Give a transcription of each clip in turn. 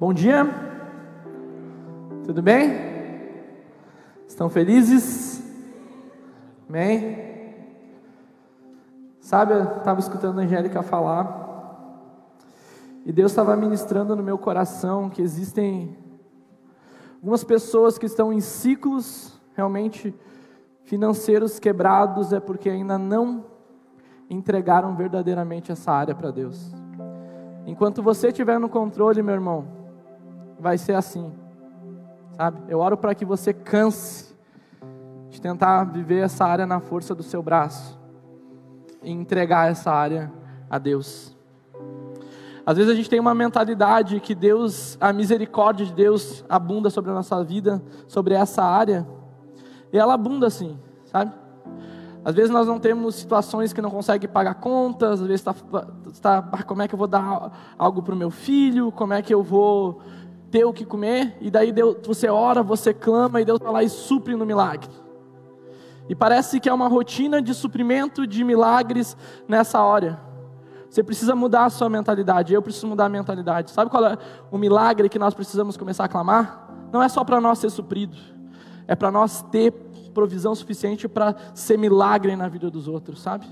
Bom dia, tudo bem? Estão felizes? Amém? Sabe, eu estava escutando a Angélica falar, e Deus estava ministrando no meu coração que existem algumas pessoas que estão em ciclos realmente financeiros quebrados, é porque ainda não entregaram verdadeiramente essa área para Deus. Enquanto você estiver no controle, meu irmão, vai ser assim, sabe? Eu oro para que você canse de tentar viver essa área na força do seu braço e entregar essa área a Deus. Às vezes a gente tem uma mentalidade que Deus, a misericórdia de Deus abunda sobre a nossa vida, sobre essa área, e ela abunda assim, sabe? Às vezes nós não temos situações que não consegue pagar contas, às vezes está, tá, como é que eu vou dar algo para o meu filho, como é que eu vou ter o que comer, e daí Deus, você ora, você clama, e Deus vai lá e supre no milagre. E parece que é uma rotina de suprimento de milagres nessa hora. Você precisa mudar a sua mentalidade, eu preciso mudar a mentalidade. Sabe qual é o milagre que nós precisamos começar a clamar? Não é só para nós ser suprido, é para nós ter provisão suficiente para ser milagre na vida dos outros, sabe?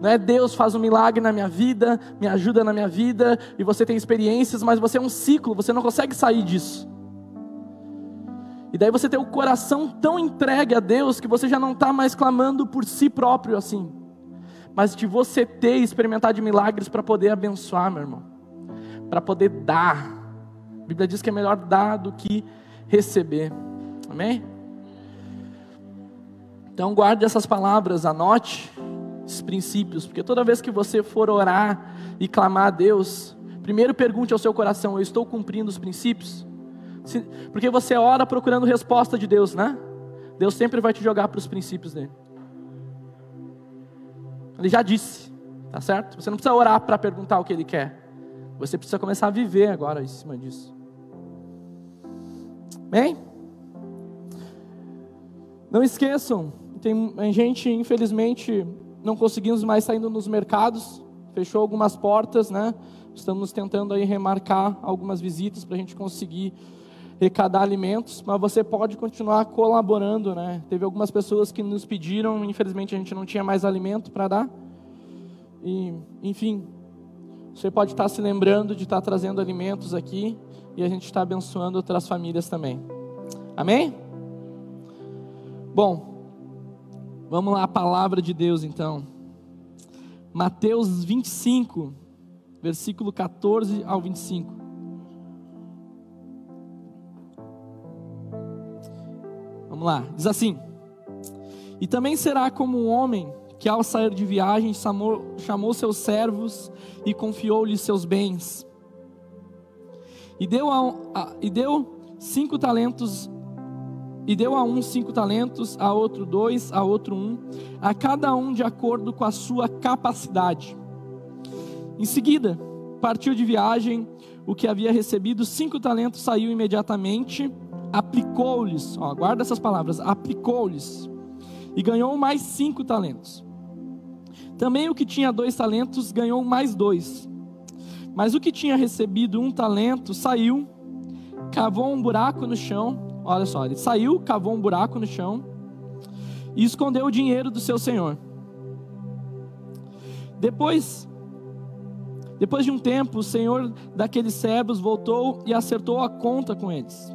Não é Deus faz um milagre na minha vida, me ajuda na minha vida, e você tem experiências, mas você é um ciclo, você não consegue sair disso. E daí você tem o coração tão entregue a Deus que você já não está mais clamando por si próprio assim, mas de você ter e experimentar de milagres para poder abençoar, meu irmão, para poder dar. A Bíblia diz que é melhor dar do que receber. Amém? Então guarde essas palavras, anote esses princípios, porque toda vez que você for orar e clamar a Deus, primeiro pergunte ao seu coração: eu estou cumprindo os princípios? Porque você ora procurando resposta de Deus, né? Deus sempre vai te jogar para os princípios dele. Ele já disse, tá certo? Você não precisa orar para perguntar o que ele quer. Você precisa começar a viver agora em cima disso. Bem? Não esqueçam, tem gente, infelizmente, não conseguimos mais saindo nos mercados, fechou algumas portas, né? Estamos tentando aí remarcar algumas visitas para a gente conseguir arrecadar alimentos, mas você pode continuar colaborando, né? Teve algumas pessoas que nos pediram, infelizmente a gente não tinha mais alimento para dar. E, enfim, você pode estar se lembrando de estar trazendo alimentos aqui e a gente está abençoando outras famílias também. Amém? Bom, Vamos lá, a palavra de Deus então. Mateus 25, versículo 14 ao 25. Vamos lá, diz assim: E também será como um homem que, ao sair de viagem, chamou, chamou seus servos e confiou-lhes seus bens. E deu, a, a, e deu cinco talentos e deu a um cinco talentos, a outro dois, a outro um, a cada um de acordo com a sua capacidade. Em seguida, partiu de viagem, o que havia recebido cinco talentos saiu imediatamente, aplicou-lhes, guarda essas palavras, aplicou-lhes, e ganhou mais cinco talentos. Também o que tinha dois talentos ganhou mais dois. Mas o que tinha recebido um talento saiu, cavou um buraco no chão Olha só, ele saiu, cavou um buraco no chão e escondeu o dinheiro do seu senhor. Depois, depois de um tempo, o senhor daqueles servos voltou e acertou a conta com eles.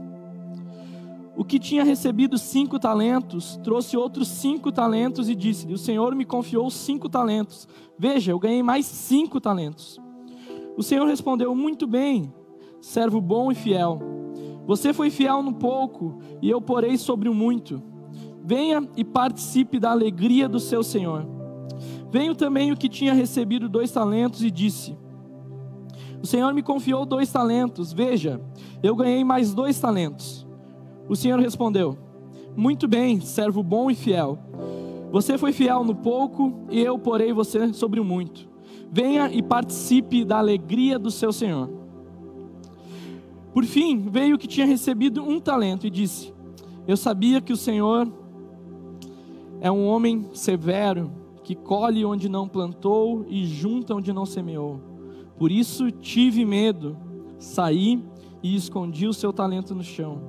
O que tinha recebido cinco talentos trouxe outros cinco talentos e disse-lhe: O senhor me confiou cinco talentos. Veja, eu ganhei mais cinco talentos. O senhor respondeu: Muito bem, servo bom e fiel. Você foi fiel no pouco, e eu porei sobre o muito. Venha e participe da alegria do seu Senhor. Veio também o que tinha recebido dois talentos e disse: O Senhor me confiou dois talentos. Veja, eu ganhei mais dois talentos. O Senhor respondeu: Muito bem, servo bom e fiel. Você foi fiel no pouco, e eu porei você sobre o muito. Venha e participe da alegria do seu Senhor. Por fim, veio que tinha recebido um talento e disse: Eu sabia que o Senhor é um homem severo, que colhe onde não plantou e junta onde não semeou. Por isso tive medo, Saí e escondi o seu talento no chão.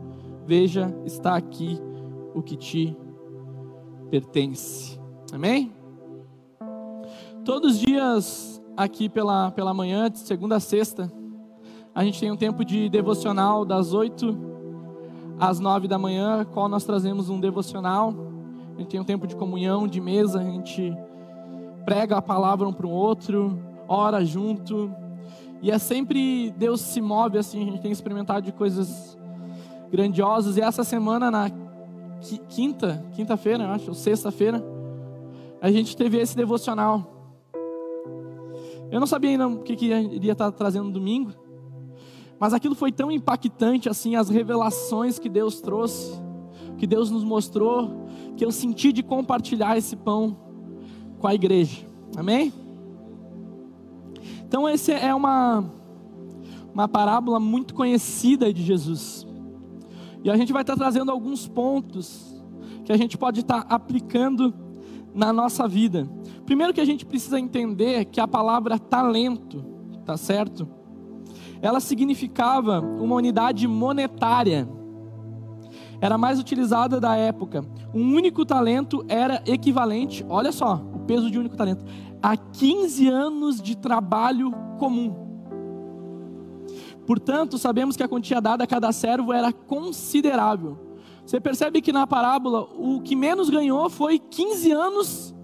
Veja, está aqui o que te pertence. Amém? Todos os dias aqui pela, pela manhã, de segunda a sexta, a gente tem um tempo de devocional das oito às nove da manhã, qual nós trazemos um devocional. A gente tem um tempo de comunhão, de mesa, a gente prega a palavra um para o outro, ora junto. E é sempre Deus se move assim, a gente tem experimentado de coisas grandiosas. E essa semana, na quinta, quinta-feira, eu acho, ou sexta-feira, a gente teve esse devocional. Eu não sabia ainda o que, que iria estar trazendo no domingo, mas aquilo foi tão impactante assim, as revelações que Deus trouxe, que Deus nos mostrou, que eu senti de compartilhar esse pão com a igreja. Amém? Então essa é uma uma parábola muito conhecida de Jesus. E a gente vai estar trazendo alguns pontos que a gente pode estar aplicando na nossa vida. Primeiro que a gente precisa entender que a palavra talento, tá certo? Ela significava uma unidade monetária. Era mais utilizada da época. Um único talento era equivalente, olha só, o peso de um único talento, a 15 anos de trabalho comum. Portanto, sabemos que a quantia dada a cada servo era considerável. Você percebe que na parábola o que menos ganhou foi 15 anos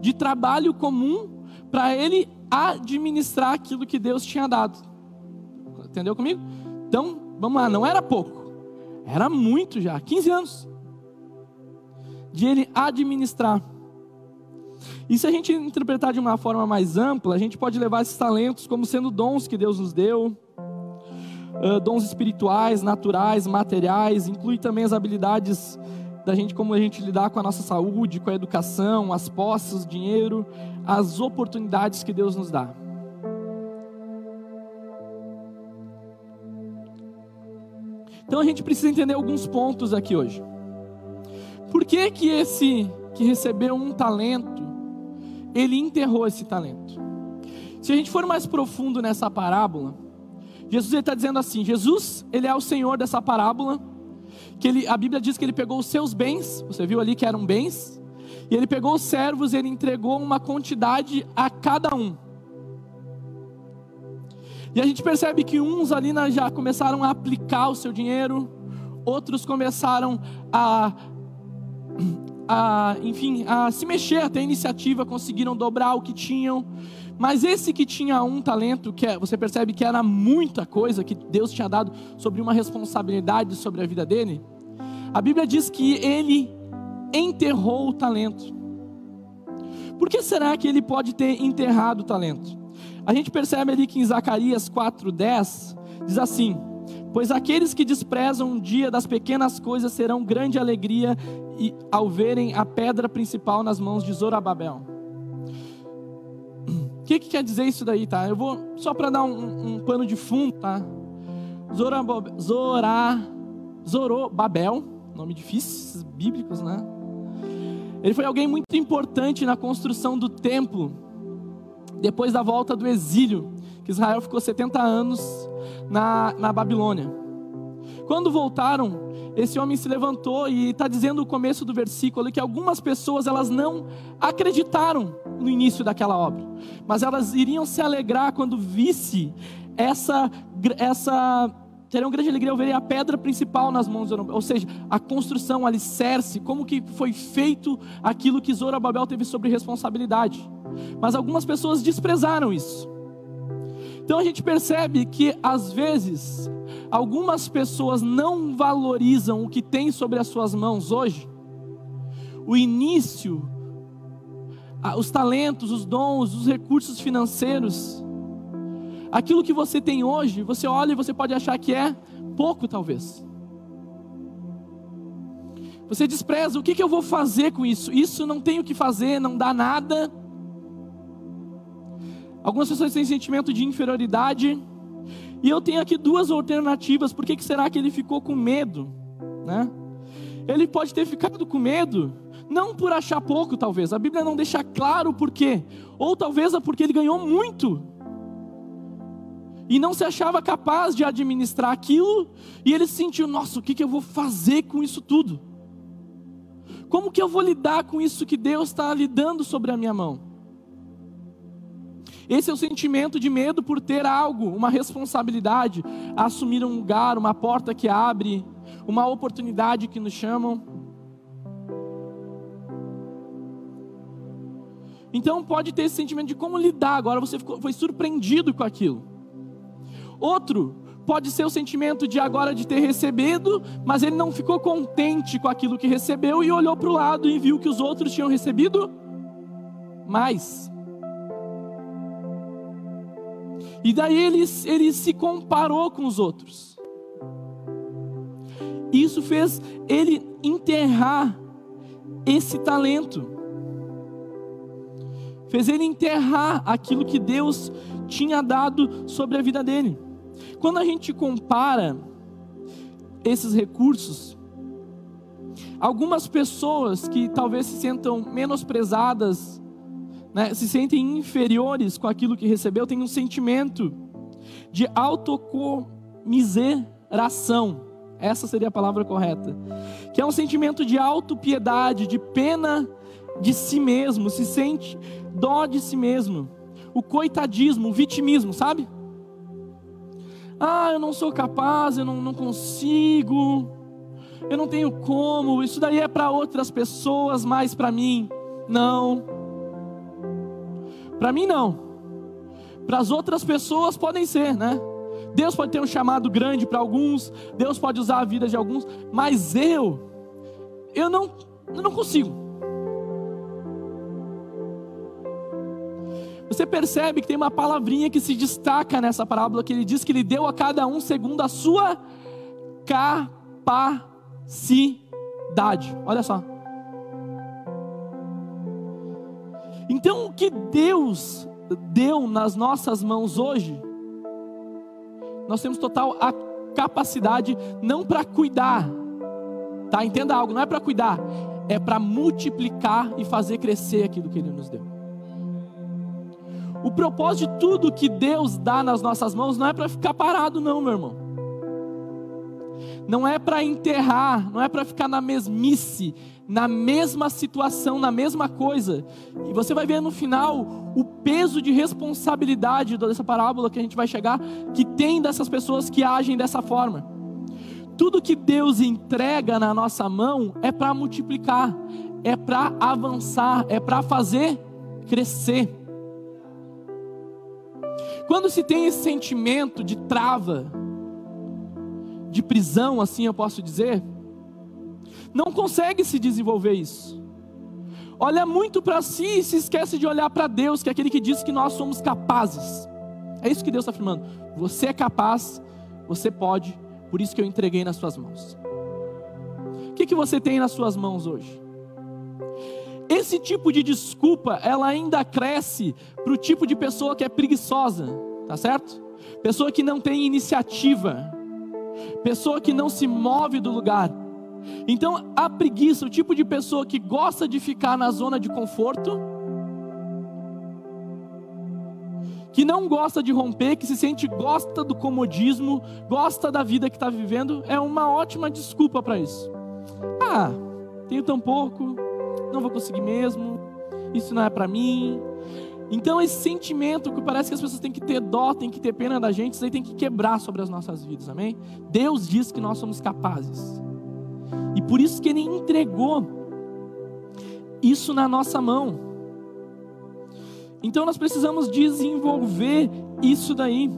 de trabalho comum para ele administrar aquilo que Deus tinha dado. Entendeu comigo? Então, vamos lá, não era pouco, era muito já, 15 anos de ele administrar. E se a gente interpretar de uma forma mais ampla, a gente pode levar esses talentos como sendo dons que Deus nos deu, uh, dons espirituais, naturais, materiais, inclui também as habilidades da gente, como a gente lidar com a nossa saúde, com a educação, as posses, o dinheiro, as oportunidades que Deus nos dá. Então a gente precisa entender alguns pontos aqui hoje. Por que que esse que recebeu um talento, ele enterrou esse talento? Se a gente for mais profundo nessa parábola, Jesus está dizendo assim: Jesus, ele é o Senhor dessa parábola. Que ele, a Bíblia diz que ele pegou os seus bens, você viu ali que eram bens, e ele pegou os servos, ele entregou uma quantidade a cada um. E a gente percebe que uns ali já começaram a aplicar o seu dinheiro, outros começaram a, a, enfim, a se mexer, a iniciativa, conseguiram dobrar o que tinham. Mas esse que tinha um talento, que é, você percebe que era muita coisa que Deus tinha dado sobre uma responsabilidade sobre a vida dele. A Bíblia diz que ele enterrou o talento. Por que será que ele pode ter enterrado o talento? A gente percebe ali que em Zacarias 4:10 diz assim: Pois aqueles que desprezam um dia das pequenas coisas serão grande alegria ao verem a pedra principal nas mãos de Zorababel. O que, que, quer dizer isso daí, tá? Eu vou só para dar um, um, pano de fundo, tá? Zora, Zorobabel, nome difícil, bíblicos, né? Ele foi alguém muito importante na construção do templo, depois da volta do exílio, que Israel ficou 70 anos na, na Babilônia. Quando voltaram, esse homem se levantou e está dizendo no começo do versículo que algumas pessoas elas não acreditaram no início daquela obra, mas elas iriam se alegrar quando visse essa essa teriam grande alegria ao verem a pedra principal nas mãos de Zorobabel, ou seja, a construção, o alicerce, como que foi feito aquilo que Zorobabel teve sobre responsabilidade. Mas algumas pessoas desprezaram isso. Então a gente percebe que às vezes algumas pessoas não valorizam o que tem sobre as suas mãos hoje. O início, os talentos, os dons, os recursos financeiros. Aquilo que você tem hoje, você olha e você pode achar que é pouco, talvez. Você despreza, o que, que eu vou fazer com isso? Isso não tenho o que fazer, não dá nada. Algumas pessoas têm sentimento de inferioridade. E eu tenho aqui duas alternativas. Por que, que será que ele ficou com medo? Né? Ele pode ter ficado com medo, não por achar pouco, talvez. A Bíblia não deixa claro por quê. Ou talvez é porque ele ganhou muito. e não se achava capaz de administrar aquilo, e ele se sentiu: nossa, o que, que eu vou fazer com isso tudo? Como que eu vou lidar com isso que Deus está lidando sobre a minha mão? Esse é o sentimento de medo por ter algo, uma responsabilidade, assumir um lugar, uma porta que abre, uma oportunidade que nos chamam. Então pode ter esse sentimento de como lidar. Agora você ficou, foi surpreendido com aquilo. Outro pode ser o sentimento de agora de ter recebido, mas ele não ficou contente com aquilo que recebeu e olhou para o lado e viu que os outros tinham recebido mais. E daí ele, ele se comparou com os outros. Isso fez ele enterrar esse talento. Fez ele enterrar aquilo que Deus tinha dado sobre a vida dele. Quando a gente compara esses recursos, algumas pessoas que talvez se sentam menosprezadas, né, se sentem inferiores com aquilo que recebeu, têm um sentimento de autocomiseração. Essa seria a palavra correta. Que é um sentimento de autopiedade, de pena de si mesmo, se sente dó de si mesmo. O coitadismo, o vitimismo, sabe? Ah, eu não sou capaz, eu não, não consigo, eu não tenho como, isso daí é para outras pessoas, mas para mim, não. Para mim, não. Para as outras pessoas podem ser, né? Deus pode ter um chamado grande para alguns, Deus pode usar a vida de alguns, mas eu, eu não, eu não consigo. Você percebe que tem uma palavrinha que se destaca nessa parábola, que ele diz que ele deu a cada um segundo a sua capacidade. Olha só. Então, o que Deus deu nas nossas mãos hoje, nós temos total a capacidade não para cuidar, tá? Entenda algo, não é para cuidar, é para multiplicar e fazer crescer aquilo que Ele nos deu. O propósito de tudo que Deus dá nas nossas mãos não é para ficar parado, não, meu irmão. Não é para enterrar, não é para ficar na mesmice, na mesma situação, na mesma coisa. E você vai ver no final o peso de responsabilidade dessa parábola que a gente vai chegar, que tem dessas pessoas que agem dessa forma. Tudo que Deus entrega na nossa mão é para multiplicar, é para avançar, é para fazer crescer. Quando se tem esse sentimento de trava, de prisão, assim eu posso dizer, não consegue se desenvolver isso. Olha muito para si e se esquece de olhar para Deus, que é aquele que diz que nós somos capazes. É isso que Deus está afirmando. Você é capaz, você pode, por isso que eu entreguei nas suas mãos. O que, que você tem nas suas mãos hoje? Esse tipo de desculpa, ela ainda cresce para o tipo de pessoa que é preguiçosa, tá certo? Pessoa que não tem iniciativa, pessoa que não se move do lugar. Então, a preguiça, o tipo de pessoa que gosta de ficar na zona de conforto, que não gosta de romper, que se sente gosta do comodismo, gosta da vida que está vivendo, é uma ótima desculpa para isso. Ah, tenho tão pouco, não vou conseguir mesmo, isso não é para mim. Então esse sentimento que parece que as pessoas têm que ter dó, têm que ter pena da gente, isso aí tem que quebrar sobre as nossas vidas, amém? Deus diz que nós somos capazes. E por isso que ele entregou isso na nossa mão. Então nós precisamos desenvolver isso daí.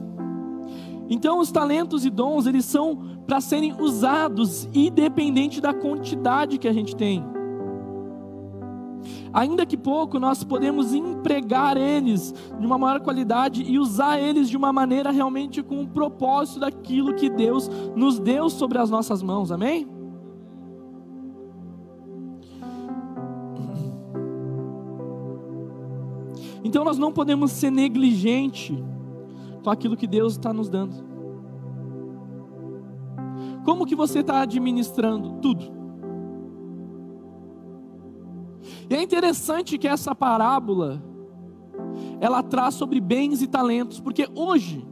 Então os talentos e dons, eles são para serem usados independente da quantidade que a gente tem. Ainda que pouco, nós podemos empregar eles de uma maior qualidade e usar eles de uma maneira realmente com o propósito daquilo que Deus nos deu sobre as nossas mãos, amém? Então nós não podemos ser negligente com aquilo que Deus está nos dando. Como que você está administrando tudo? E é interessante que essa parábola ela traz sobre bens e talentos, porque hoje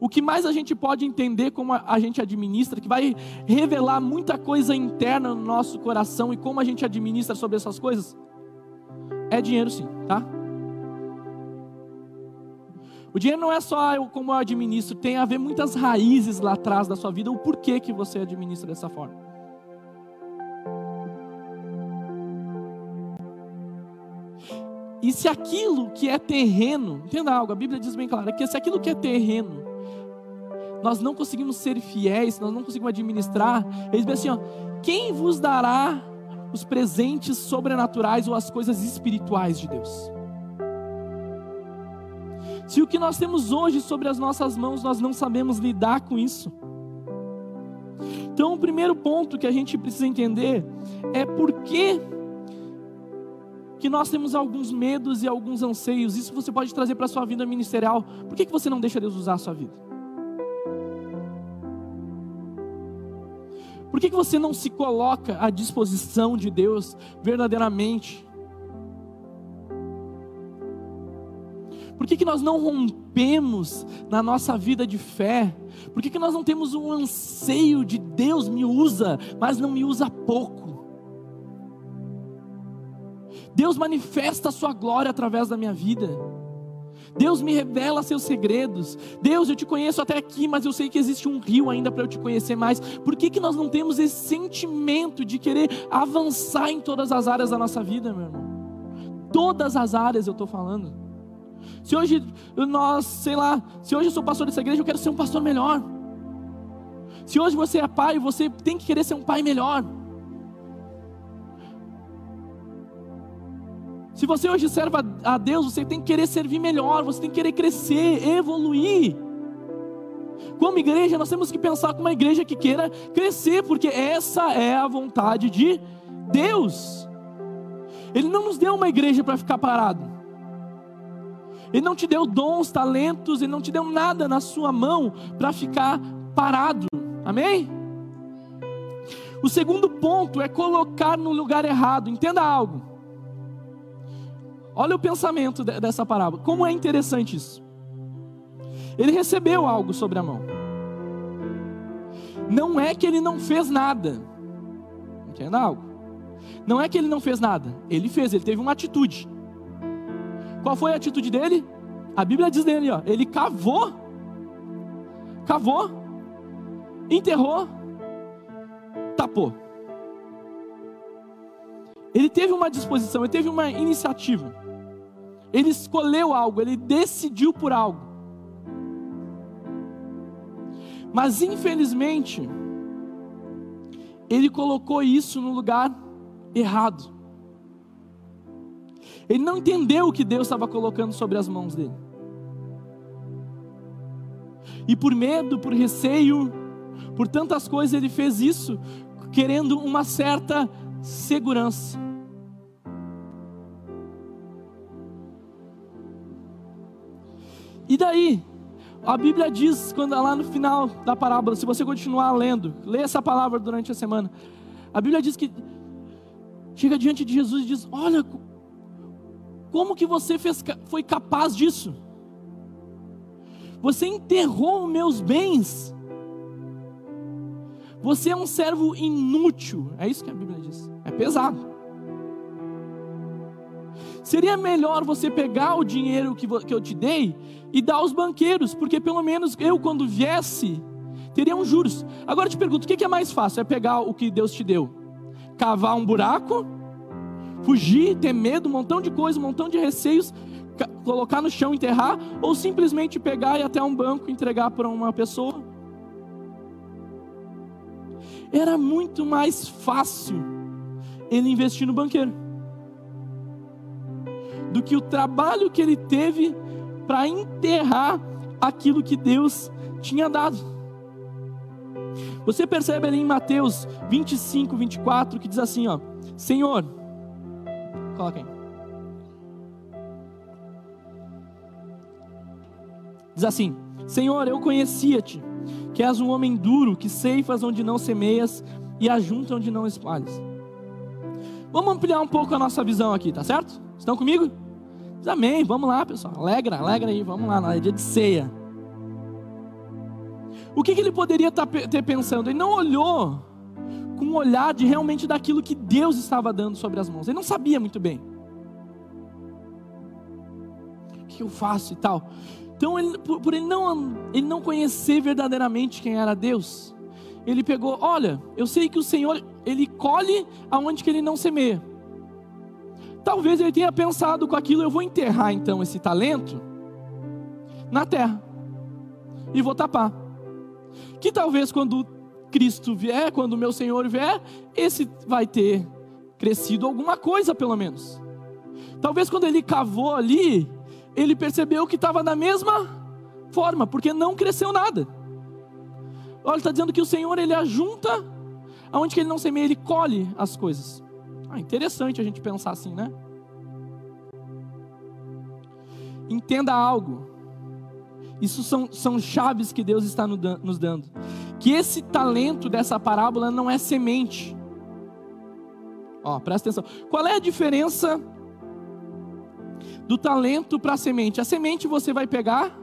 o que mais a gente pode entender como a gente administra, que vai revelar muita coisa interna no nosso coração e como a gente administra sobre essas coisas, é dinheiro sim, tá? O dinheiro não é só eu, como eu administro, tem a ver muitas raízes lá atrás da sua vida, o porquê que você administra dessa forma. E se aquilo que é terreno, entenda algo, a Bíblia diz bem claro, é que se aquilo que é terreno, nós não conseguimos ser fiéis, nós não conseguimos administrar, ele diz assim: ó, quem vos dará os presentes sobrenaturais ou as coisas espirituais de Deus? Se o que nós temos hoje sobre as nossas mãos nós não sabemos lidar com isso. Então, o primeiro ponto que a gente precisa entender é por que, que nós temos alguns medos e alguns anseios. Isso você pode trazer para a sua vida ministerial. Por que, que você não deixa Deus usar a sua vida? Por que, que você não se coloca à disposição de Deus verdadeiramente? Por que, que nós não rompemos na nossa vida de fé? Por que, que nós não temos um anseio de Deus me usa, mas não me usa pouco? Deus manifesta a sua glória através da minha vida. Deus me revela seus segredos. Deus, eu te conheço até aqui, mas eu sei que existe um rio ainda para eu te conhecer mais. Por que, que nós não temos esse sentimento de querer avançar em todas as áreas da nossa vida, meu irmão? Todas as áreas eu estou falando. Se hoje nós, sei lá, se hoje eu sou pastor dessa igreja, eu quero ser um pastor melhor. Se hoje você é pai, você tem que querer ser um pai melhor. Se você hoje serve a Deus, você tem que querer servir melhor, você tem que querer crescer, evoluir. Como igreja, nós temos que pensar como uma igreja que queira crescer, porque essa é a vontade de Deus. Ele não nos deu uma igreja para ficar parado. Ele não te deu dons, talentos, Ele não te deu nada na sua mão para ficar parado. Amém? O segundo ponto é colocar no lugar errado. Entenda algo. Olha o pensamento dessa parábola. Como é interessante isso. Ele recebeu algo sobre a mão. Não é que ele não fez nada. Entenda algo. Não é que ele não fez nada. Ele fez, ele teve uma atitude. Qual foi a atitude dele? A Bíblia diz dele, ó, ele cavou, cavou, enterrou, tapou. Ele teve uma disposição, ele teve uma iniciativa. Ele escolheu algo, ele decidiu por algo. Mas infelizmente, ele colocou isso no lugar errado. Ele não entendeu o que Deus estava colocando sobre as mãos dele. E por medo, por receio, por tantas coisas, ele fez isso, querendo uma certa segurança. E daí, a Bíblia diz, quando lá no final da parábola, se você continuar lendo, lê essa palavra durante a semana. A Bíblia diz que chega diante de Jesus e diz: Olha, como que você fez, foi capaz disso? Você enterrou meus bens. Você é um servo inútil. É isso que a Bíblia diz. É pesado. Seria melhor você pegar o dinheiro que, eu te dei e dar aos banqueiros, porque pelo menos eu, quando viesse, teria um juros. Agora eu te pergunto: o que é mais fácil? É pegar o que Deus te deu? Cavar um buraco fugir, ter medo, um montão de coisa, um montão de receios, colocar no chão, enterrar, ou simplesmente pegar e até um banco entregar para uma pessoa. Era muito mais fácil ele investir no banqueiro do que o trabalho que ele teve para enterrar aquilo que Deus tinha dado. Você percebe ali em Mateus 25, 24, que diz assim: ó, Senhor, Coloca aí. Diz assim: Senhor, eu conhecia-te, que és um homem duro, que ceifas onde não semeias e ajunta onde não espalhas. Vamos ampliar um pouco a nossa visão aqui, tá certo? Estão comigo? Diz amém, vamos lá, pessoal. Alegra, alegra aí, vamos lá, é dia de ceia. O que, que ele poderia tá ter pensando? Ele não olhou com um olhar de realmente daquilo que Deus estava dando sobre as mãos. Ele não sabia muito bem. O que eu faço e tal. Então, ele, por, por, ele, não, ele não conhecer verdadeiramente quem era Deus, ele pegou, olha, eu sei que o Senhor, ele colhe aonde que ele não semeia. Talvez ele tenha pensado com aquilo, eu vou enterrar então esse talento na terra e vou tapar. Que talvez quando Cristo vier, quando meu Senhor vier, esse vai ter crescido alguma coisa pelo menos. Talvez quando ele cavou ali, ele percebeu que estava da mesma forma, porque não cresceu nada. Olha, está dizendo que o Senhor ele ajunta aonde que ele não semeia, ele colhe as coisas. Ah, interessante a gente pensar assim, né? Entenda algo. Isso são, são chaves que Deus está nos dando. Que esse talento dessa parábola não é semente. Ó, presta atenção. Qual é a diferença do talento para a semente? A semente você vai pegar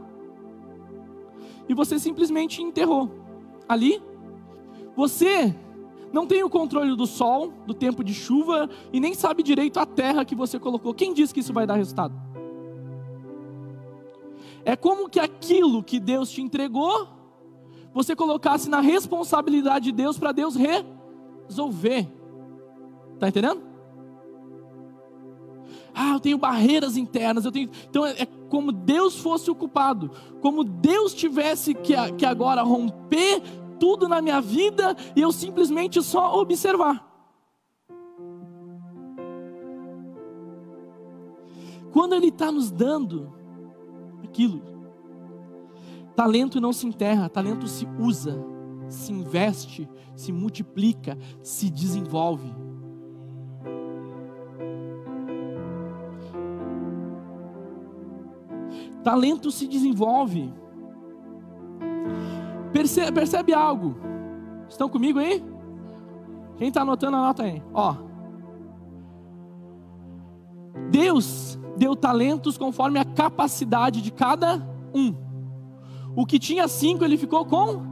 e você simplesmente enterrou. Ali, você não tem o controle do sol, do tempo de chuva e nem sabe direito a terra que você colocou. Quem diz que isso vai dar resultado? É como que aquilo que Deus te entregou, você colocasse na responsabilidade de Deus para Deus resolver. Está entendendo? Ah, eu tenho barreiras internas, eu tenho. Então é, é como Deus fosse o culpado, como Deus tivesse que, que agora romper tudo na minha vida e eu simplesmente só observar. Quando Ele está nos dando aquilo, talento não se enterra, talento se usa, se investe, se multiplica, se desenvolve. Talento se desenvolve. Percebe, percebe algo? Estão comigo aí? Quem está anotando, anota aí. Ó. Deus deu talentos conforme a capacidade de cada um. O que tinha cinco, ele ficou com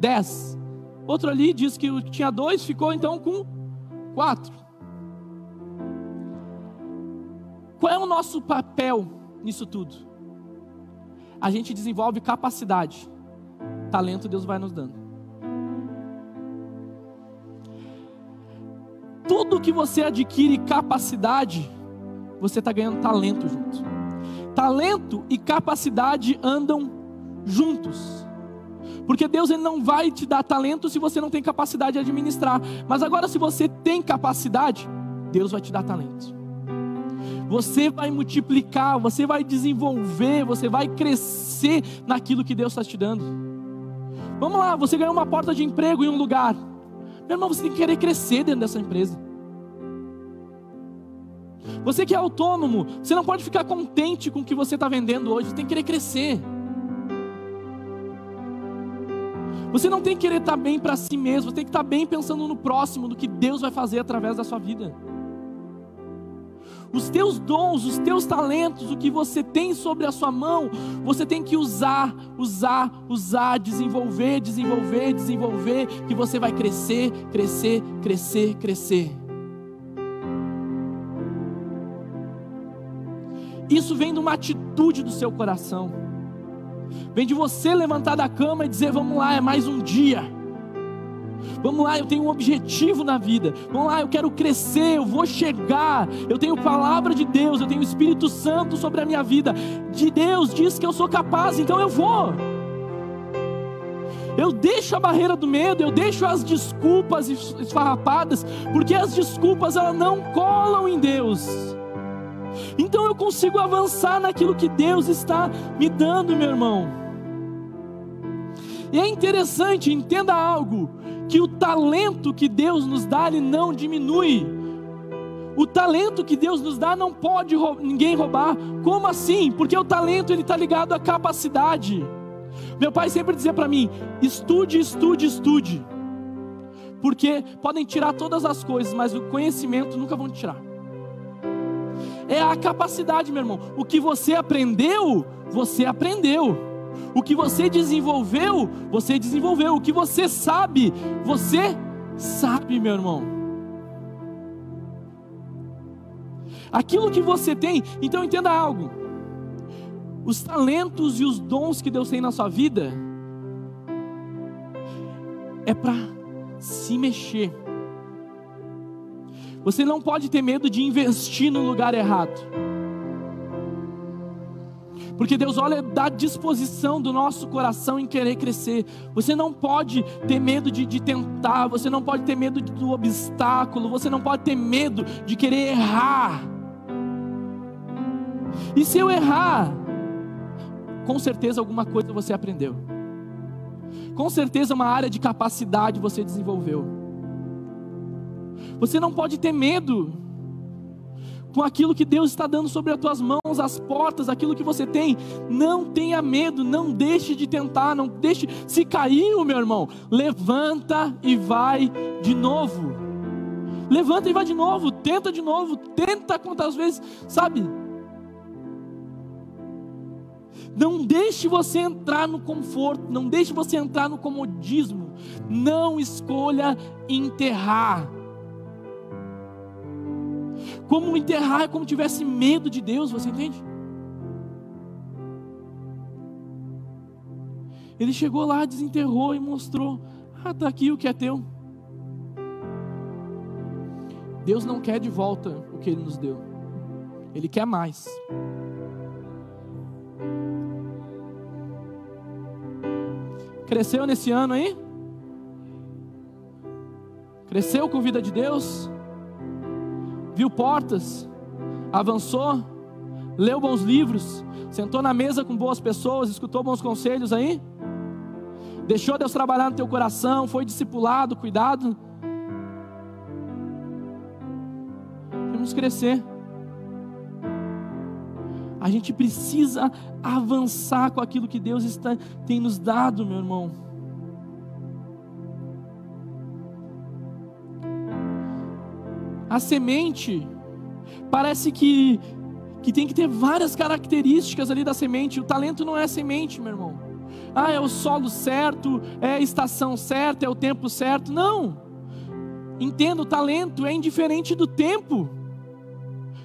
dez. Outro ali diz que o que tinha dois ficou então com quatro. Qual é o nosso papel nisso tudo? a gente desenvolve capacidade. Talento Deus vai nos dando. Tudo que você adquire capacidade, você está ganhando talento junto. Talento e capacidade andam juntos. Porque Deus ele não vai te dar talento se você não tem capacidade de administrar. Mas agora, se você tem capacidade, Deus vai te dar talento. Você vai multiplicar, você vai desenvolver, você vai crescer naquilo que Deus está te dando. Vamos lá, você ganhou uma porta de emprego em um lugar. Meu irmão, você tem que querer crescer dentro dessa empresa. Você que é autônomo, você não pode ficar contente com o que você está vendendo hoje, você tem que querer crescer. Você não tem que querer estar tá bem para si mesmo, você tem que estar tá bem pensando no próximo, no que Deus vai fazer através da sua vida os teus dons, os teus talentos, o que você tem sobre a sua mão, você tem que usar, usar, usar, desenvolver, desenvolver, desenvolver, que você vai crescer, crescer, crescer, crescer. Isso vem de uma atitude do seu coração. Vem de você levantar da cama e dizer: Vamos lá, é mais um dia. Vamos lá, eu tenho um objetivo na vida. Vamos lá, eu quero crescer, eu vou chegar. Eu tenho palavra de Deus, eu tenho o Espírito Santo sobre a minha vida. De Deus diz que eu sou capaz, então eu vou. Eu deixo a barreira do medo, eu deixo as desculpas esfarrapadas, porque as desculpas elas não colam em Deus. Então eu consigo avançar naquilo que Deus está me dando, meu irmão. E é interessante, entenda algo que o talento que Deus nos dá, ele não diminui. O talento que Deus nos dá não pode ninguém roubar. Como assim? Porque o talento ele está ligado à capacidade. Meu pai sempre dizia para mim: estude, estude, estude. Porque podem tirar todas as coisas, mas o conhecimento nunca vão tirar. É a capacidade, meu irmão. O que você aprendeu, você aprendeu. O que você desenvolveu, você desenvolveu. O que você sabe, você sabe, meu irmão. Aquilo que você tem, então entenda algo. Os talentos e os dons que Deus tem na sua vida é para se mexer. Você não pode ter medo de investir no lugar errado. Porque Deus olha da disposição do nosso coração em querer crescer. Você não pode ter medo de, de tentar, você não pode ter medo do obstáculo, você não pode ter medo de querer errar. E se eu errar, com certeza alguma coisa você aprendeu. Com certeza uma área de capacidade você desenvolveu. Você não pode ter medo com aquilo que Deus está dando sobre as tuas mãos, as portas, aquilo que você tem. Não tenha medo, não deixe de tentar, não deixe. Se caiu, meu irmão, levanta e vai de novo. Levanta e vai de novo, tenta de novo, tenta quantas vezes, sabe? Não deixe você entrar no conforto, não deixe você entrar no comodismo. Não escolha enterrar como enterrar, como tivesse medo de Deus, você entende? Ele chegou lá, desenterrou e mostrou: Ah, está aqui o que é teu. Deus não quer de volta o que Ele nos deu, Ele quer mais. Cresceu nesse ano aí? Cresceu com vida de Deus? Viu portas, avançou, leu bons livros, sentou na mesa com boas pessoas, escutou bons conselhos aí? Deixou Deus trabalhar no teu coração, foi discipulado, cuidado? Vamos crescer. A gente precisa avançar com aquilo que Deus está, tem nos dado, meu irmão. A semente parece que que tem que ter várias características ali da semente. O talento não é semente, meu irmão. Ah, é o solo certo, é a estação certa, é o tempo certo. Não. Entenda, o talento é indiferente do tempo.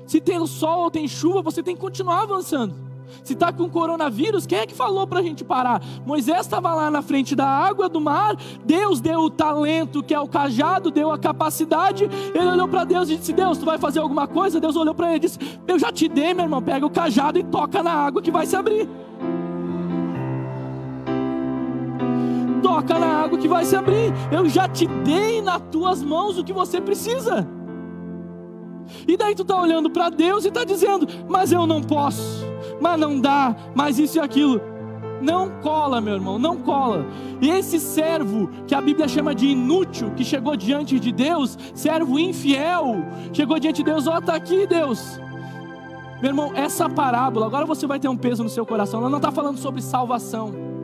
Se tem sol ou tem chuva, você tem que continuar avançando. Se está com coronavírus, quem é que falou para a gente parar? Moisés estava lá na frente da água do mar, Deus deu o talento, que é o cajado, deu a capacidade. Ele olhou para Deus e disse: Deus, tu vai fazer alguma coisa? Deus olhou para ele e disse: Eu já te dei, meu irmão, pega o cajado e toca na água que vai se abrir. Toca na água que vai se abrir. Eu já te dei nas tuas mãos o que você precisa. E daí tu está olhando para Deus e está dizendo: Mas eu não posso mas não dá, mas isso e aquilo. Não cola, meu irmão, não cola. E esse servo, que a Bíblia chama de inútil, que chegou diante de Deus, servo infiel, chegou diante de Deus, ó, oh, está aqui, Deus. Meu irmão, essa parábola, agora você vai ter um peso no seu coração. Ela não está falando sobre salvação.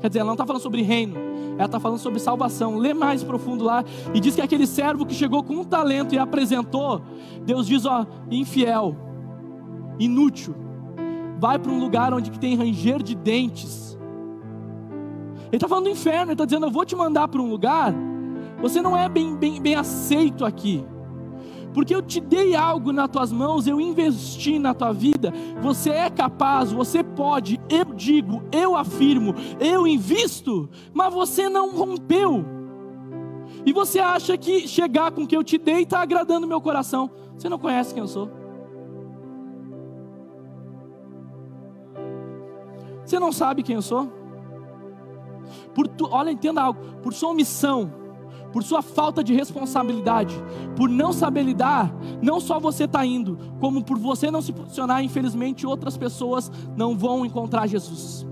Quer dizer, ela não está falando sobre reino, ela está falando sobre salvação. Lê mais profundo lá e diz que aquele servo que chegou com um talento e apresentou, Deus diz: ó, infiel inútil. Vai para um lugar onde tem ranger de dentes. Ele está falando do inferno, ele está dizendo: Eu vou te mandar para um lugar, você não é bem, bem, bem aceito aqui. Porque eu te dei algo nas tuas mãos, eu investi na tua vida, você é capaz, você pode, eu digo, eu afirmo, eu invisto, mas você não rompeu. E você acha que chegar com o que eu te dei está agradando meu coração. Você não conhece quem eu sou. Você não sabe quem eu sou? Tu, olha, entenda algo, por sua omissão, por sua falta de responsabilidade, por não saber lidar, não só você está indo, como por você não se posicionar, infelizmente outras pessoas não vão encontrar Jesus.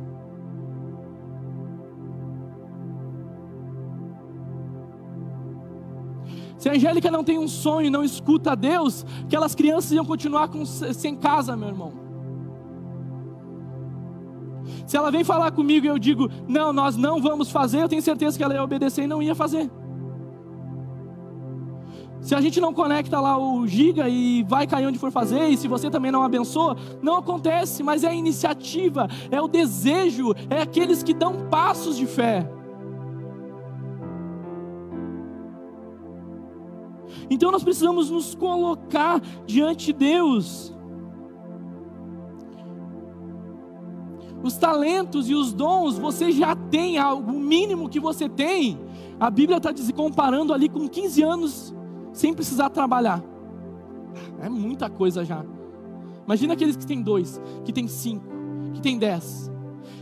Se a Angélica não tem um sonho, não escuta a Deus, aquelas crianças iam continuar com, sem casa, meu irmão. Se ela vem falar comigo e eu digo, não, nós não vamos fazer, eu tenho certeza que ela ia obedecer e não ia fazer. Se a gente não conecta lá o giga e vai cair onde for fazer, e se você também não abençoa, não acontece, mas é a iniciativa, é o desejo, é aqueles que dão passos de fé. Então nós precisamos nos colocar diante de Deus. Os talentos e os dons você já tem, o mínimo que você tem. A Bíblia está comparando ali com 15 anos sem precisar trabalhar. É muita coisa já. Imagina aqueles que têm dois, que têm cinco, que têm dez.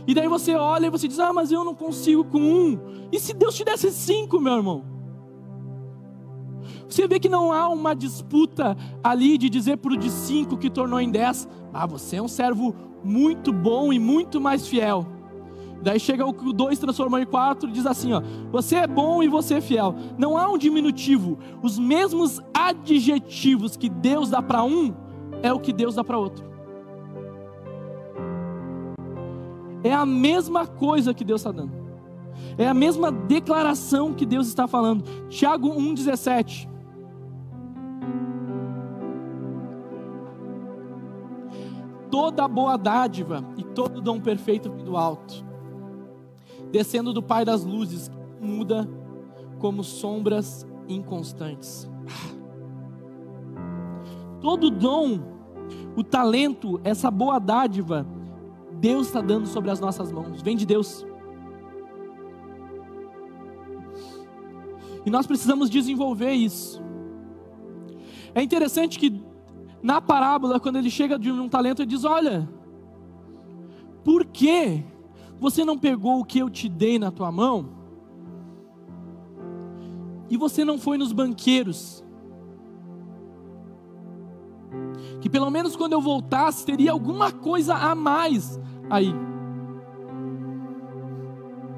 E daí você olha e você diz: Ah, mas eu não consigo com um. E se Deus te desse cinco, meu irmão? Você vê que não há uma disputa ali de dizer para o de cinco que tornou em dez: Ah, você é um servo muito bom e muito mais fiel. Daí chega o dois transformou em quatro e diz assim: ó, você é bom e você é fiel. Não há um diminutivo. Os mesmos adjetivos que Deus dá para um é o que Deus dá para outro. É a mesma coisa que Deus está dando. É a mesma declaração que Deus está falando. Tiago 1,17. Toda boa dádiva e todo dom perfeito do alto descendo do Pai das luzes, muda como sombras inconstantes. Todo dom, o talento, essa boa dádiva, Deus está dando sobre as nossas mãos, vem de Deus. E nós precisamos desenvolver isso. É interessante que na parábola, quando ele chega de um talento, ele diz: Olha, por que você não pegou o que eu te dei na tua mão? E você não foi nos banqueiros? Que pelo menos quando eu voltasse teria alguma coisa a mais aí.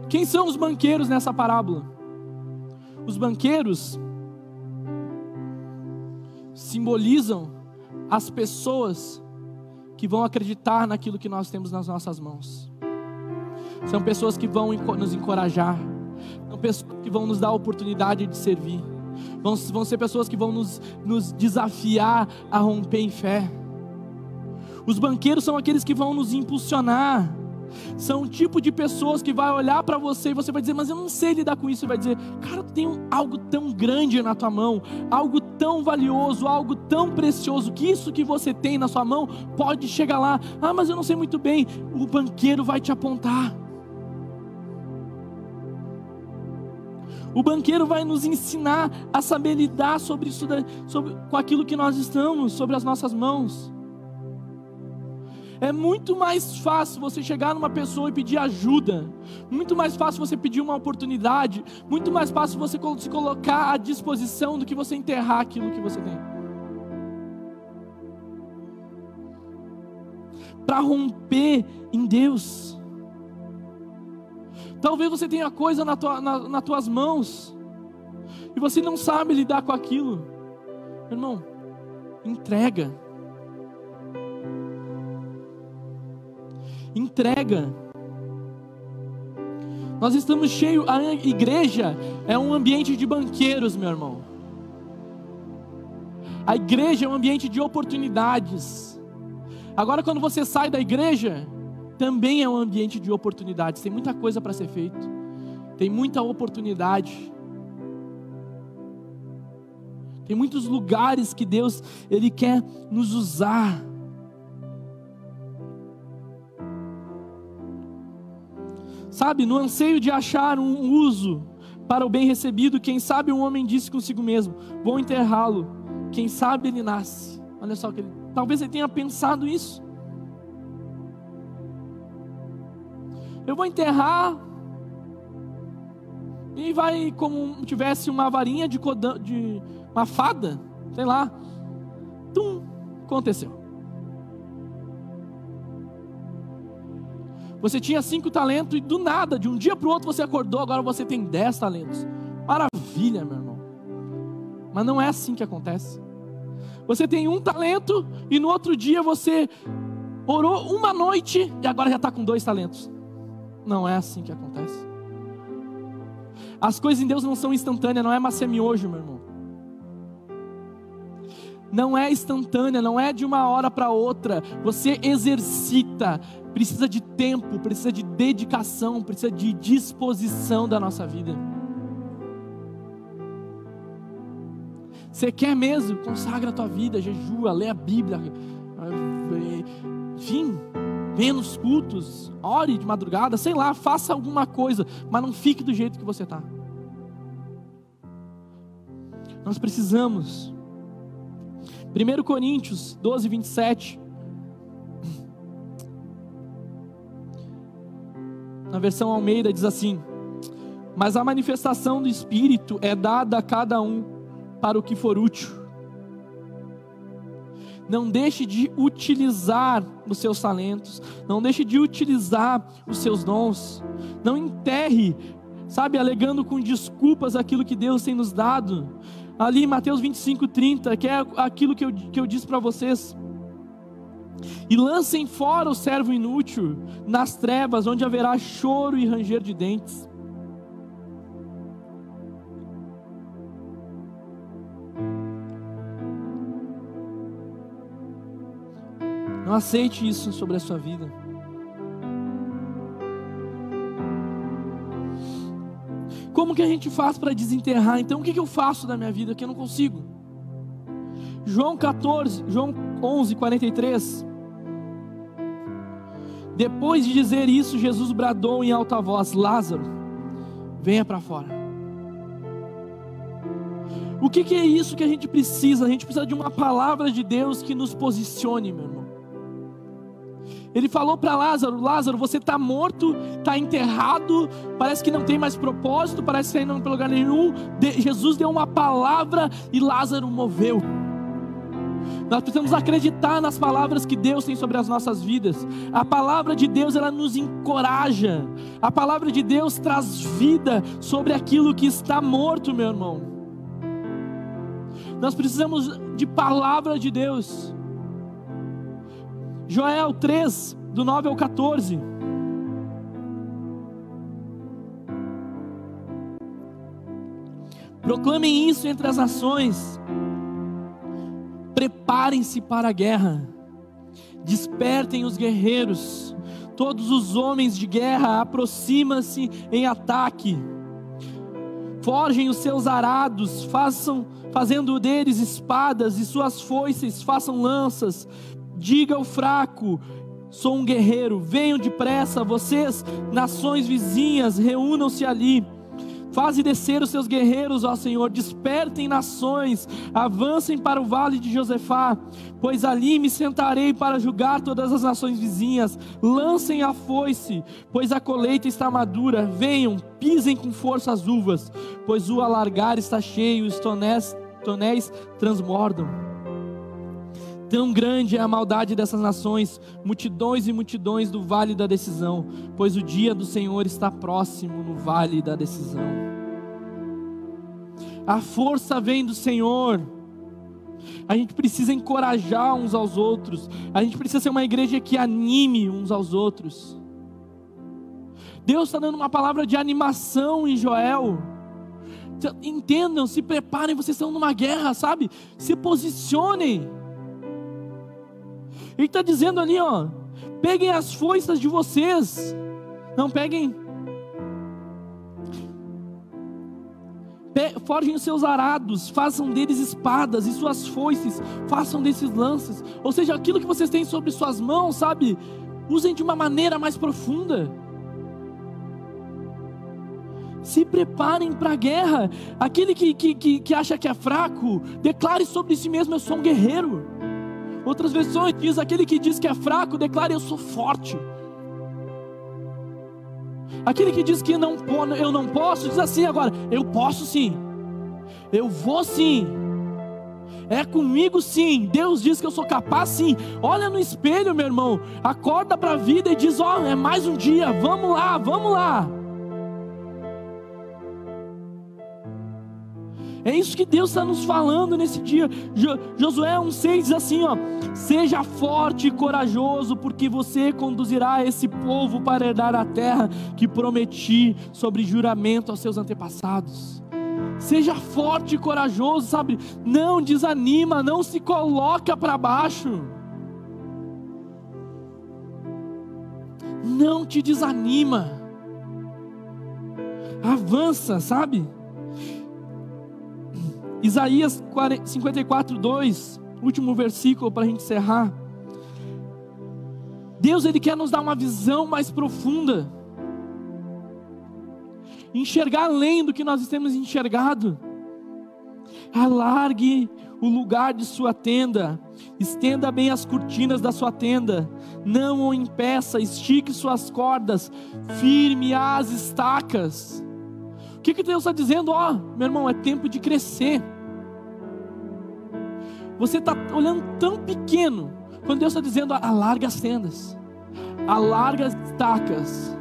Quem são os banqueiros nessa parábola? Os banqueiros simbolizam as pessoas que vão acreditar naquilo que nós temos nas nossas mãos. São pessoas que vão nos encorajar. São pessoas que vão nos dar a oportunidade de servir. Vão, vão ser pessoas que vão nos, nos desafiar a romper em fé. Os banqueiros são aqueles que vão nos impulsionar. São o tipo de pessoas que vai olhar para você e você vai dizer, mas eu não sei lidar com isso. Você vai dizer, cara, tu tem algo tão grande na tua mão, algo tão valioso, algo tão precioso, que isso que você tem na sua mão pode chegar lá. Ah, mas eu não sei muito bem. O banqueiro vai te apontar. O banqueiro vai nos ensinar a saber lidar sobre isso, sobre, com aquilo que nós estamos, sobre as nossas mãos. É muito mais fácil você chegar numa pessoa e pedir ajuda, muito mais fácil você pedir uma oportunidade, muito mais fácil você se colocar à disposição do que você enterrar aquilo que você tem. Para romper em Deus. Talvez você tenha coisa na tua, na, nas tuas mãos e você não sabe lidar com aquilo. Irmão, entrega. Entrega. Nós estamos cheios, a igreja é um ambiente de banqueiros, meu irmão. A igreja é um ambiente de oportunidades. Agora, quando você sai da igreja, também é um ambiente de oportunidades. Tem muita coisa para ser feito, tem muita oportunidade. Tem muitos lugares que Deus ele quer nos usar. Sabe, no anseio de achar um uso para o bem recebido, quem sabe um homem disse consigo mesmo: Vou enterrá-lo. Quem sabe ele nasce. Olha só que ele, talvez ele tenha pensado isso. Eu vou enterrar. E vai como tivesse uma varinha de, codão, de uma fada, sei lá. Tum, aconteceu. Você tinha cinco talentos e do nada, de um dia para o outro você acordou, agora você tem dez talentos. Maravilha, meu irmão. Mas não é assim que acontece. Você tem um talento e no outro dia você orou uma noite e agora já está com dois talentos. Não é assim que acontece. As coisas em Deus não são instantâneas, não é massa miojo, meu irmão. não é instantânea, não é de uma hora para outra. Você exercita, precisa de tempo, precisa de dedicação, precisa de disposição da nossa vida. Você quer mesmo? Consagra a tua vida, jejua, lê a Bíblia, enfim, venha nos cultos, ore de madrugada, sei lá, faça alguma coisa, mas não fique do jeito que você está. Nós precisamos. 1 Coríntios 12, 27. Na versão Almeida diz assim: Mas a manifestação do Espírito é dada a cada um para o que for útil. Não deixe de utilizar os seus talentos, não deixe de utilizar os seus dons. Não enterre, sabe, alegando com desculpas aquilo que Deus tem nos dado. Ali em Mateus 25, 30, que é aquilo que eu, que eu disse para vocês. E lancem fora o servo inútil nas trevas, onde haverá choro e ranger de dentes. Aceite isso sobre a sua vida. Como que a gente faz para desenterrar? Então, o que, que eu faço da minha vida que eu não consigo? João 14, João 11, 43. Depois de dizer isso, Jesus bradou em alta voz: Lázaro, venha para fora. O que, que, é isso que a gente precisa? A gente precisa de uma palavra de Deus que nos posicione, meu irmão. Ele falou para Lázaro: Lázaro, você está morto, está enterrado, parece que não tem mais propósito, parece que não tem lugar nenhum. De, Jesus deu uma palavra e Lázaro moveu. Nós precisamos acreditar nas palavras que Deus tem sobre as nossas vidas. A palavra de Deus ela nos encoraja. A palavra de Deus traz vida sobre aquilo que está morto, meu irmão. Nós precisamos de palavra de Deus. Joel 3, do 9 ao 14. Proclamem isso entre as nações. Preparem-se para a guerra. Despertem os guerreiros. Todos os homens de guerra aproximam-se em ataque. Forjem os seus arados, façam fazendo deles espadas e suas foices façam lanças. Diga ao fraco: sou um guerreiro, venham depressa, vocês, nações vizinhas, reúnam-se ali. Faze descer os seus guerreiros, ó Senhor, despertem nações, avancem para o vale de Josefá, pois ali me sentarei para julgar todas as nações vizinhas. Lancem a foice, pois a colheita está madura. Venham, pisem com força as uvas, pois o alargar está cheio, os tonéis, tonéis transbordam. Tão grande é a maldade dessas nações, multidões e multidões do vale da decisão, pois o dia do Senhor está próximo no vale da decisão. A força vem do Senhor. A gente precisa encorajar uns aos outros. A gente precisa ser uma igreja que anime uns aos outros. Deus está dando uma palavra de animação em Joel. Entendam, se preparem, vocês estão numa guerra, sabe? Se posicionem. Ele está dizendo ali, ó, peguem as foices de vocês, não peguem, forjem os seus arados, façam deles espadas e suas foices, façam desses lances, ou seja, aquilo que vocês têm sobre suas mãos, sabe, usem de uma maneira mais profunda. Se preparem para a guerra. Aquele que, que, que, que acha que é fraco, declare sobre si mesmo: Eu sou um guerreiro. Outras versões diz: aquele que diz que é fraco, declara: Eu sou forte. Aquele que diz que não, eu não posso, diz assim agora: Eu posso sim, eu vou sim, é comigo sim. Deus diz que eu sou capaz sim. Olha no espelho, meu irmão, acorda para a vida e diz: Ó, oh, é mais um dia, vamos lá, vamos lá. É isso que Deus está nos falando nesse dia. Jo, Josué 1,6 diz assim: ó, seja forte e corajoso, porque você conduzirá esse povo para herdar a terra que prometi sobre juramento aos seus antepassados. Seja forte e corajoso, sabe? Não desanima, não se coloca para baixo. Não te desanima. Avança, sabe? Isaías 54, 2, último versículo para a gente encerrar. Deus ele quer nos dar uma visão mais profunda enxergar além do que nós temos enxergado. Alargue o lugar de sua tenda, estenda bem as cortinas da sua tenda, não o impeça, estique suas cordas, firme as estacas. O que, que Deus está dizendo? Ó, oh, meu irmão, é tempo de crescer. Você está olhando tão pequeno, quando Deus está dizendo, alarga as tendas, alarga as estacas,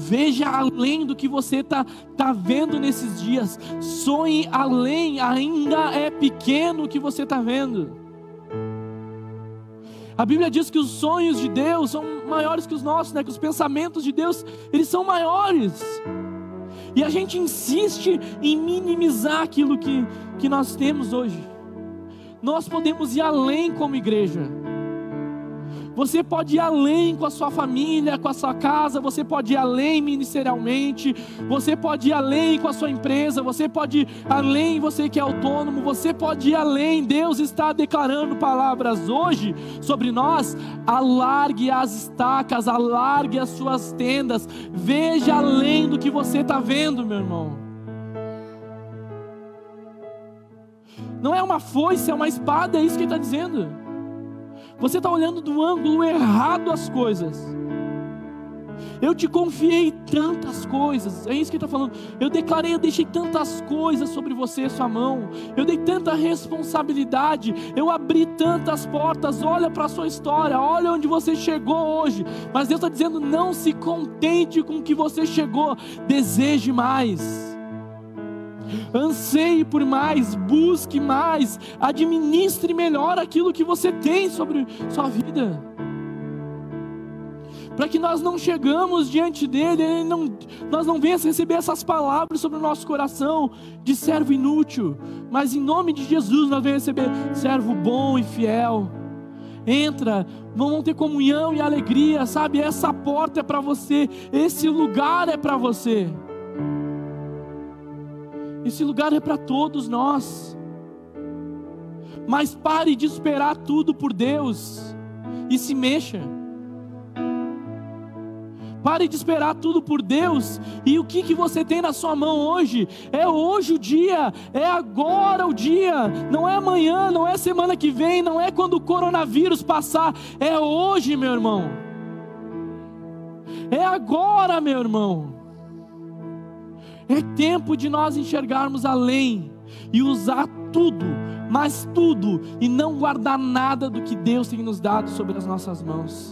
Veja além do que você está tá vendo nesses dias. Sonhe além, ainda é pequeno o que você está vendo. A Bíblia diz que os sonhos de Deus são maiores que os nossos, né? que os pensamentos de Deus eles são maiores. E a gente insiste em minimizar aquilo que, que nós temos hoje. Nós podemos ir além como igreja. Você pode ir além com a sua família, com a sua casa, você pode ir além ministerialmente, você pode ir além com a sua empresa, você pode ir além, você que é autônomo, você pode ir além. Deus está declarando palavras hoje sobre nós. Alargue as estacas, alargue as suas tendas, veja além do que você está vendo, meu irmão. Não é uma foice, é uma espada, é isso que ele está dizendo. Você está olhando do ângulo errado as coisas. Eu te confiei tantas coisas, é isso que ele está falando. Eu declarei, eu deixei tantas coisas sobre você, sua mão. Eu dei tanta responsabilidade, eu abri tantas portas. Olha para a sua história, olha onde você chegou hoje. Mas Deus está dizendo: não se contente com o que você chegou, deseje mais anseie por mais, busque mais, administre melhor aquilo que você tem sobre sua vida. Para que nós não chegamos diante dele, não, nós não venhamos receber essas palavras sobre o nosso coração de servo inútil, mas em nome de Jesus nós venhamos receber servo bom e fiel. Entra, vamos ter comunhão e alegria, sabe? Essa porta é para você, esse lugar é para você. Esse lugar é para todos nós. Mas pare de esperar tudo por Deus e se mexa. Pare de esperar tudo por Deus. E o que, que você tem na sua mão hoje? É hoje o dia, é agora o dia. Não é amanhã, não é semana que vem, não é quando o coronavírus passar. É hoje, meu irmão. É agora, meu irmão. É tempo de nós enxergarmos além e usar tudo, mas tudo, e não guardar nada do que Deus tem nos dado sobre as nossas mãos.